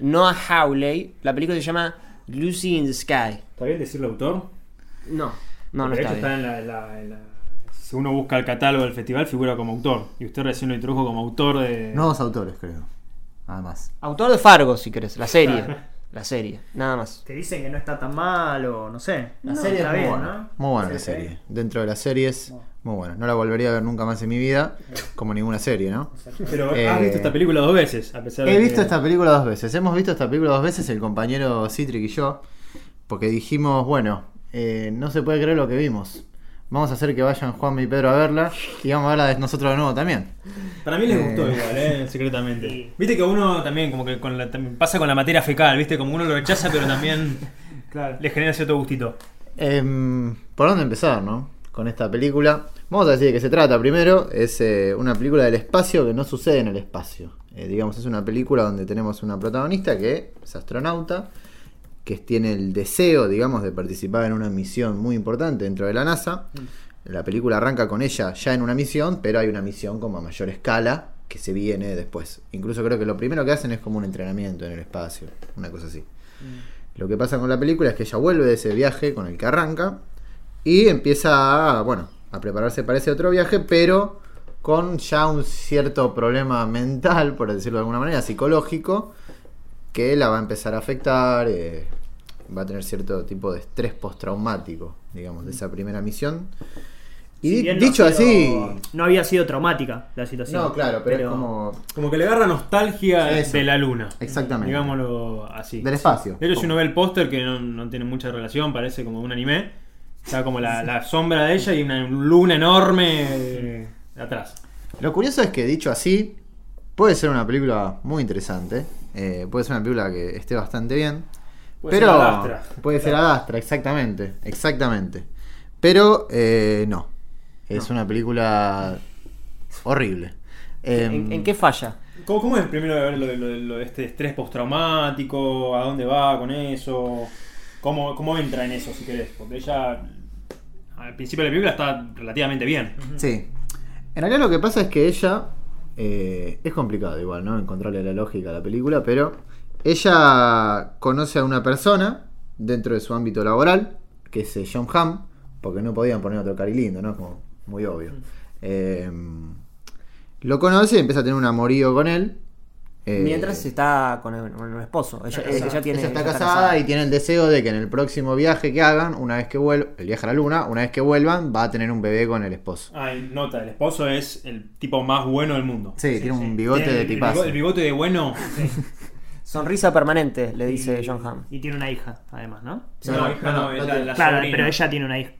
Noah Hawley. La película se llama Lucy in the Sky. ¿Está bien decirle autor? No, no, no De está hecho, bien. en la, en la- en la- Si uno busca el catálogo del festival, figura como autor. Y usted recién lo introdujo como autor de. Nuevos autores, creo. Además. Autor de Fargo, si querés, la serie. La serie, nada más. Te dicen que no está tan mal o no sé. La No, serie está es muy bien, buena. ¿no? Muy buena la serie. Dentro de las series, muy buena. No la volvería a ver nunca más en mi vida, como ninguna serie, ¿no? Pero Eh, has visto esta película dos veces, a pesar de He que- visto esta película dos veces. Hemos visto esta película dos veces, el compañero Citric y yo, porque dijimos, bueno, eh, no se puede creer lo que vimos. Vamos a hacer que vayan Juan y Pedro a verla y vamos a verla de nosotros de nuevo también. Para mí les Eh. gustó igual, ¿eh? secretamente. Viste que uno también, como que con la- también pasa con la materia fecal, ¿viste? Como uno lo rechaza, pero también Claro. le genera cierto gustito. Em, ¿Por dónde empezar, no? Con esta película. Vamos a decir de qué se trata. Primero, es eh, una película del espacio que no sucede en el espacio. Eh, digamos, es una película donde tenemos una protagonista que es astronauta, que tiene el deseo, digamos, de participar en una misión muy importante dentro de la NASA. La película arranca con ella ya en una misión, pero hay una misión como a mayor escala que se viene después. Incluso creo que lo primero que hacen es como un entrenamiento en el espacio, una cosa así. Lo que pasa con la película es que ella vuelve de ese viaje con el que arranca y empieza a, bueno, a prepararse para ese otro viaje, pero con ya un cierto problema mental, por decirlo de alguna manera, psicológico, que la va a empezar a afectar, eh, va a tener cierto tipo de estrés postraumático, digamos, de esa primera misión. Y Si no dicho sido- así... No había sido traumática la situación. No, claro, pero, es como... Como que le agarra nostalgia Eso. de la luna. Exactamente. Digámoslo así. Del espacio. De hecho, si uno ve el póster, que no, no tiene mucha relación, parece como un anime, está como la, la sombra de ella y una luna enorme eh, atrás. Lo curioso es que dicho así, puede ser una película muy interesante. eh, puede ser una película que esté bastante bien. Puede pero ser Adastra. puede ser Adastra, exactamente. Exactamente. Pero eh, no. Es una película horrible. ¿En, Em, en qué falla? ¿Cómo, cómo es primero de ver lo de, lo de- lo de este estrés postraumático? ¿A dónde va con eso? ¿Cómo, ¿Cómo entra en eso, si querés? Porque ella, al principio de la película, está relativamente bien. Sí. En realidad lo que pasa es que ella. eh, es complicado igual, ¿no? Encontrarle la lógica a la película, pero ella conoce a una persona dentro de su ámbito laboral, que es eh, John Hamm, porque no podían poner otro cari lindo, ¿no? Como muy obvio. Eh, lo conoce y empieza a tener un amorío con él. Eh, Mientras está con el, con el esposo. Ella, casada. ella tiene, ella está casada y tiene el deseo de que en el próximo viaje que hagan, una vez que vuelvan, el viaje a la luna, una vez que vuelvan, va a tener un bebé con el esposo. Ah, y nota, el esposo es el tipo más bueno del mundo. Sí, tiene un bigote Tiene de el tipazo. bigote, el bigote de bueno. Sonrisa permanente, le dice Y- John Hamm. Y tiene una hija, además, ¿no? No, No, hija, no, no, no, es no la, te- la claro, sobrina. pero ella tiene una hija.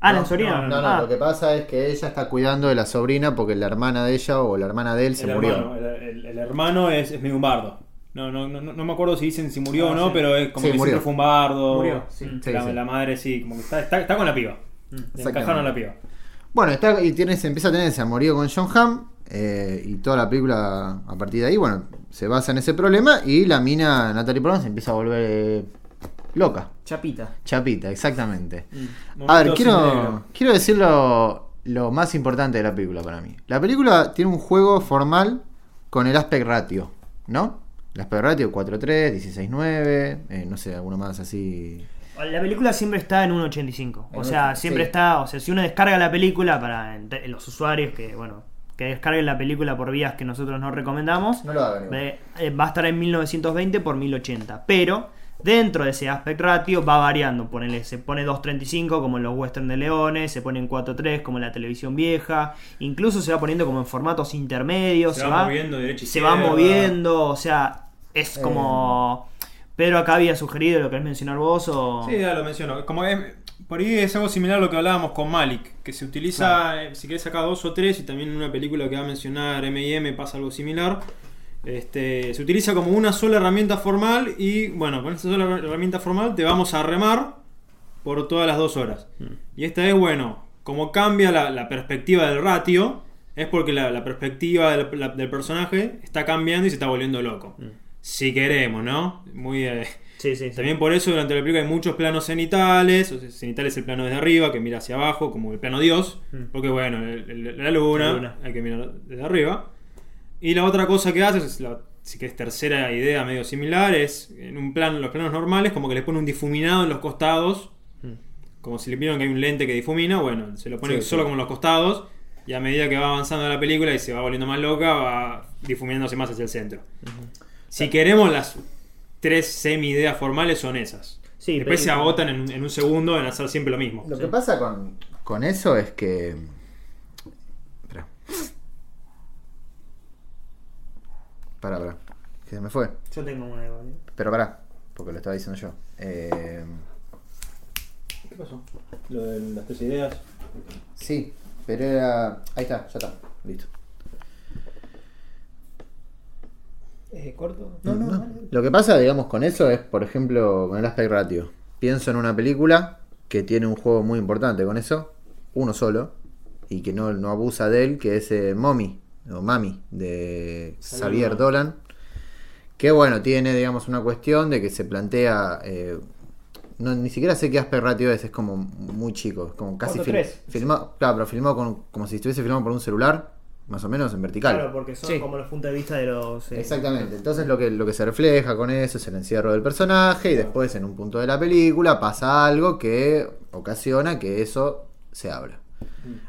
Ah, la No, sobrina. no, No, no, Ah. lo que pasa es que ella está cuidando de la sobrina porque la hermana de ella o la hermana de él se el murió. Hermano, el, el- el hermano es, es medio un bardo. No, No, no, me acuerdo si dicen si murió Ah, o no, sí. pero es como Sí, que murió. siempre fue un bardo. Murió, sí. Sí, la, sí. la madre sí, como que está, está, está con la piba. Le Exactamente. encajaron a la piba. Bueno, está, y tiene, se empieza a tener ese amorío con John Hamm eh, y toda la película a partir de ahí, bueno, se basa en ese problema y la mina Natalie Portman se empieza a volver loca. Chapita. Chapita, exactamente. Mm. A ver, quiero, quiero decir lo, lo más importante de la película para mí. La película tiene un juego formal con el aspect ratio, ¿no? El aspect ratio 4.3, 16.9, eh, no sé, alguno más así. La película siempre está en 1.85. O sea, siempre sí. está. O sea, si uno descarga la película para los usuarios que, bueno, que descarguen la película por vías que nosotros no recomendamos, No lo hagan ve- eh, va a estar en 1920 por 1080. Pero dentro de ese aspect ratio va variando. Ponele, se pone 2.35 como en los western de Leones, se pone en 4.3 como en la televisión vieja. Incluso se va poniendo como en formatos intermedios. Se va moviendo derecha se va moviendo. O sea, es Eh. como. Pedro acá había sugerido lo que querés mencionar vos o. Sí, ya lo menciono. Como es- por ahí es algo similar a lo que hablábamos con Malik, que se utiliza, eh, si querés sacar dos o tres, y también en una película que va a mencionar M&M pasa algo similar. Este, se utiliza como una sola herramienta formal y bueno, con esta sola herramienta formal te vamos a remar por todas las dos horas. Y esta vez, bueno, como cambia la, la perspectiva del ratio, es porque la, la perspectiva del, la- del personaje está cambiando y se está volviendo loco. Si queremos, ¿no? Muy... eh, Sí, sí, sí. también por eso durante la película hay muchos planos cenitales. O sea, cenital es el plano desde arriba, que mira hacia abajo, como el plano Dios. Porque bueno, el- el- la luna, La luna. hay que mirar desde arriba. Y la otra cosa que hace es la si querés, tercera idea medio similar, es en un plan, los planos normales, como que le pone un difuminado en los costados, como si le vieron que hay un lente que difumina, bueno, se lo pone. Sí, solo sí. como en los costados, y a medida que va avanzando la película y se va volviendo más loca, va difuminándose más hacia el centro. Si queremos, las tres semi-ideas formales son esas. Sí, Después se agotan en, en un segundo en hacer siempre lo mismo. Lo que pasa con, con eso es que. Pará, pará. Que se me fue. Yo tengo una igual. ¿eh? Pero pará, porque lo estaba diciendo yo. Eh, ¿Qué pasó? Lo de las tres ideas. sí, pero era. Ahí está, ya está. Listo. ¿Es corto? No, Lo que pasa, digamos, con eso es, por ejemplo, con el aspect ratio. Pienso en una película que tiene un juego muy importante con eso, uno solo, y que no, no abusa de él, que es eh, Mommy, o Mami, de Xavier Dolan. Que bueno, tiene, digamos, una cuestión de que se plantea. eh, no, ni siquiera sé qué aspect ratio es, es como muy chico, es como casi fil- 4:3. filmado, claro, pero filmado con, como si estuviese filmado por un celular, más o menos en vertical. Claro, porque son Sí. como los puntos de vista de los. eh, Exactamente, entonces lo que, lo que se refleja con eso es el encierro del personaje y después en un punto de la película pasa algo que ocasiona que eso se abra.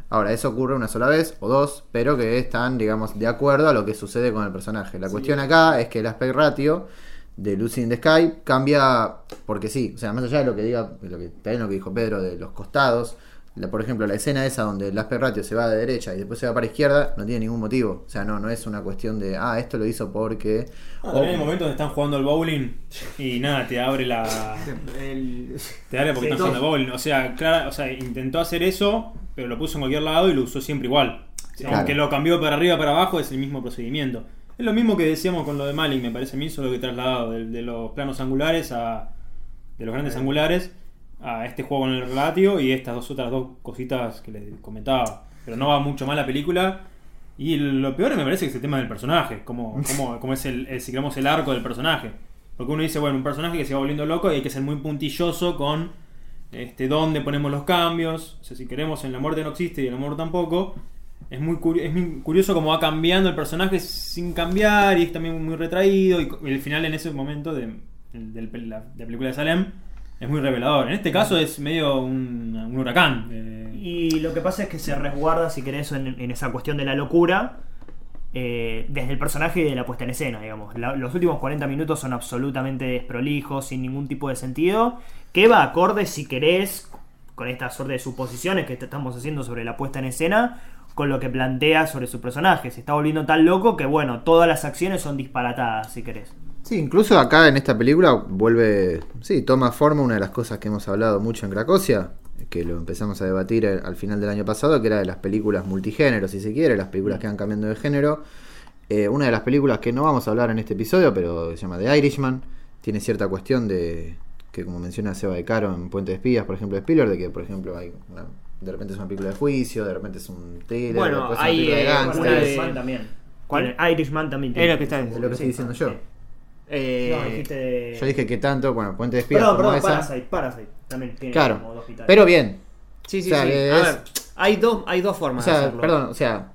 Ahora, eso ocurre una sola vez o dos, pero que están, digamos, de acuerdo a lo que sucede con el personaje. La cuestión acá es que el aspect ratio de Lucy in the Sky cambia porque sí, o sea, más allá de lo que diga, lo que, también lo que dijo Pedro de los costados, la- por ejemplo, la escena esa donde el aspect ratio se va de derecha y después se va para izquierda, no tiene ningún motivo. O sea, no, no es una cuestión de, ah, esto lo hizo porque... Ah, o- también hay momentos donde están jugando al bowling y nada, te abre la. El- Te abre porque Sí, están jugando al bowling. O sea, claro, o sea, intentó hacer eso, pero lo puso en cualquier lado y lo usó siempre igual. Aunque lo cambió para arriba para abajo, es el mismo procedimiento. Es lo mismo que decíamos con lo de Malik, me parece a mí, solo que trasladado de, de los planos angulares a. de los grandes angulares a este juego con el relatio y estas dos otras dos cositas que les comentaba. Pero no va mucho más la película. Y lo peor me parece que es el tema del personaje, como, como, como es el, el, si queremos, el arco del personaje. Porque uno dice, bueno, un personaje que se va volviendo loco y hay que ser muy puntilloso con este, dónde ponemos los cambios. O sea, si queremos en la muerte no existe y el amor tampoco. Es muy, es muy curioso cómo va cambiando el personaje sin cambiar y es también muy retraído. Y el final en ese momento de, del- de la, de la película de Salem es muy revelador. En este caso es medio un, un huracán. eh, Y lo que pasa es que se resguarda, si querés, en, esa cuestión de la locura. eh, desde el personaje y de la puesta en escena, digamos. Los últimos 40 minutos son absolutamente desprolijos, sin ningún tipo de sentido. Que va acorde, si querés, con esta suerte de suposiciones que te estamos haciendo sobre la puesta en escena, con lo que plantea sobre su personaje. Se está volviendo tan loco que, bueno, todas las acciones son disparatadas, si querés. Sí, incluso acá en esta película vuelve, sí, toma forma una de las cosas que hemos hablado mucho en Cracosia, que lo empezamos a debatir al al final del año pasado, que era de las películas multigénero, si se quiere, las películas que van cambiando de género. Eh, una de las películas que no vamos a hablar en este episodio, pero se llama The Irishman, tiene cierta cuestión de, que como menciona Seba de Caro en Puente de Espías, por ejemplo, de Spiller, de que, por ejemplo, hay una- de repente es una película de juicio, de repente es un thriller, Bueno, después es una hay, película de eh, gangsters. una de- Irishman también. ¿Cuál? Irishman también. Es lo que está Es lo que estoy diciendo yo. Eh, No, dijiste Yo dije que tanto, bueno, Puente de Espías Perdón, perdón, esa. Parasite, Parasite. También tiene Claro, como dos hospitales. pero bien. Sí, sí, O sea, sí. A ver, hay dos, hay dos O formas de hacerlo. perdón, o sea,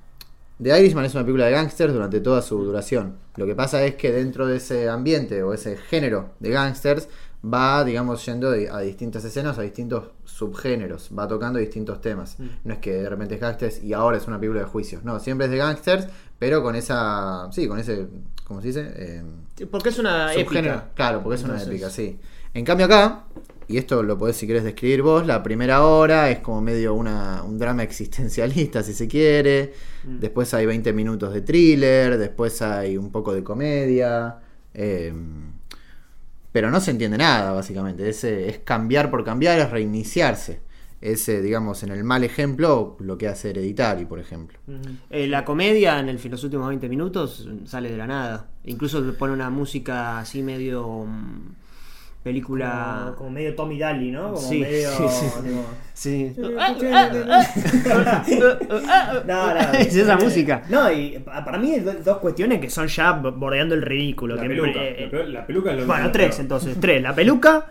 The Irishman es una película de gángsters durante toda su duración. Lo que pasa es que dentro de ese ambiente o ese género de gángsters va, digamos, yendo a distintas escenas, a distintos subgéneros, va tocando distintos temas. Mm. No es que de repente es gángsters y ahora es una película de juicios. No, siempre es de gángsters, pero con esa, sí, con ese, ¿cómo se dice? Eh, Porque es una subgénero. épica. Claro, porque es una épica, sí. En cambio acá, y esto lo podés si querés describir vos, la primera hora es como medio una, un drama existencialista, si se quiere. Mm. Después hay 20 minutos de thriller, después hay un poco de comedia. eh, pero no se entiende nada, básicamente. Es, eh, es cambiar por cambiar, es reiniciarse. Es, eh, digamos, en el mal ejemplo, lo que hace Hereditary, por ejemplo. Eh, la comedia en el, en los últimos 20 minutos sale de la nada. Incluso pone una música así medio. mm, película. Como, como medio Tommy Daly, ¿no? Como Sí, medio. sí, sí. Sí. No, no, es esa música. No, y pa- para mí hay do- dos cuestiones que son ya bordeando el ridículo. la, que peluca, eh, la, pe- la peluca es lo Bueno, tres peor. entonces. Tres. La peluca,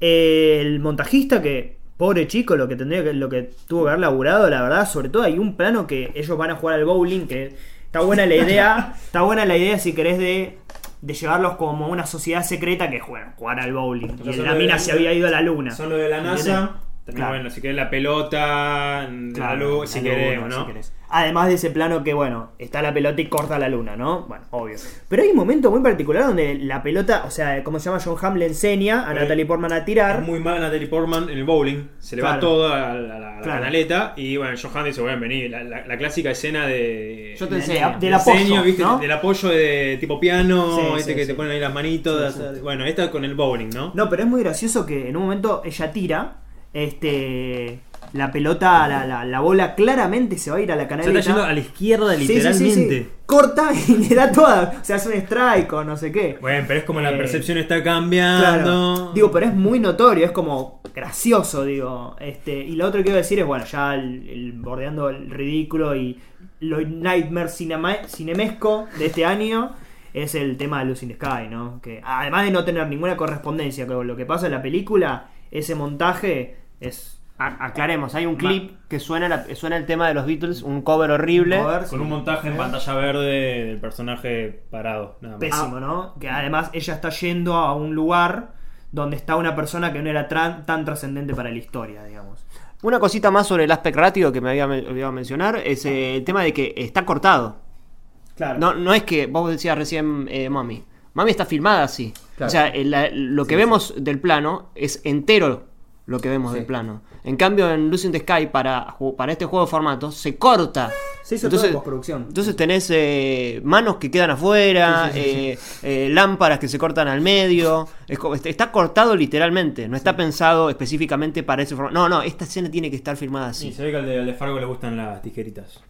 eh, el montajista que, pobre chico, lo que tendría que, lo que tuvo que haber laburado, la verdad, sobre todo hay un plano que ellos van a jugar al bowling, que está buena la idea, está buena la idea si querés de de llevarlos como una sociedad secreta que juegan, jugar al bowling. Entonces, y la de mina la- se había ido a la luna. Son lo de la ¿Entiendes? NASA. También, Claro. bueno, si querés la pelota, Claro, la luz, si queremos, ¿no? si querés. Además de ese plano que, bueno, está la pelota y corta la luna, ¿no? Bueno, obvio. Pero hay un momento muy particular donde la pelota, o sea, como se llama John Hamm, le enseña a Eh, Natalie Portman a tirar. Es muy mal Natalie Portman en el bowling. Se le va Claro. todo a la, a la- a la Claro. canaleta. Y bueno, Johan dice: Bueno, vení. La, la- la clásica escena de. Yo te enseño. de- del apoyo, enseño, ¿viste? ¿no? Del apoyo de tipo piano, Sí, sí, que sí. te ponen ahí las manitos. de Bueno, esta con el bowling, ¿no? No, pero es muy gracioso que en un momento ella tira, este, la pelota, la, la- la bola claramente se va a ir a la Se canaleta. está yendo a la izquierda, Sí, sí, sí, literalmente. sí. Corta y le da toda, o sea, es un strike o no sé qué. Bueno, pero es como la Eh, percepción está Claro. cambiando. Digo, pero es muy notorio, es como gracioso, digo. Este, y lo otro que quiero decir es, bueno, ya el, el- bordeando el ridículo y lo nightmare cinema- cinemesco de este año es el tema de Lucy in the Sky, ¿no? Que además de no tener ninguna correspondencia con lo que pasa en la película, ese montaje es aclaremos, hay un clip que suena, la- suena el tema de los Beatles, un cover horrible. Cover, Con sí. un montaje en pantalla verde del personaje parado. Nada más. pésimo, ¿no? Que además ella está yendo a un lugar donde está una persona que no era tran- tan trascendente para la historia, digamos. Una cosita más sobre el aspect ratio que me había olvidado mencionar es eh, el tema de que está cortado. Claro. No, no es que vos decías recién eh, Mami. Mami está filmada así. Claro. O sea, el- la- lo que vemos del plano es entero lo que vemos Sí. del plano. En cambio, en Lucy in the Sky, para, para este juego de formatos, se corta. Se hizo todo en postproducción. Entonces tenés eh, manos que quedan afuera, eh, eh, lámparas que se cortan al medio. Es como- está- cortado literalmente, no está pensado específicamente para ese formato. No, no, esta escena tiene que estar filmada Sí, así. se ve que al de, al de Fargo le gustan las tijeritas.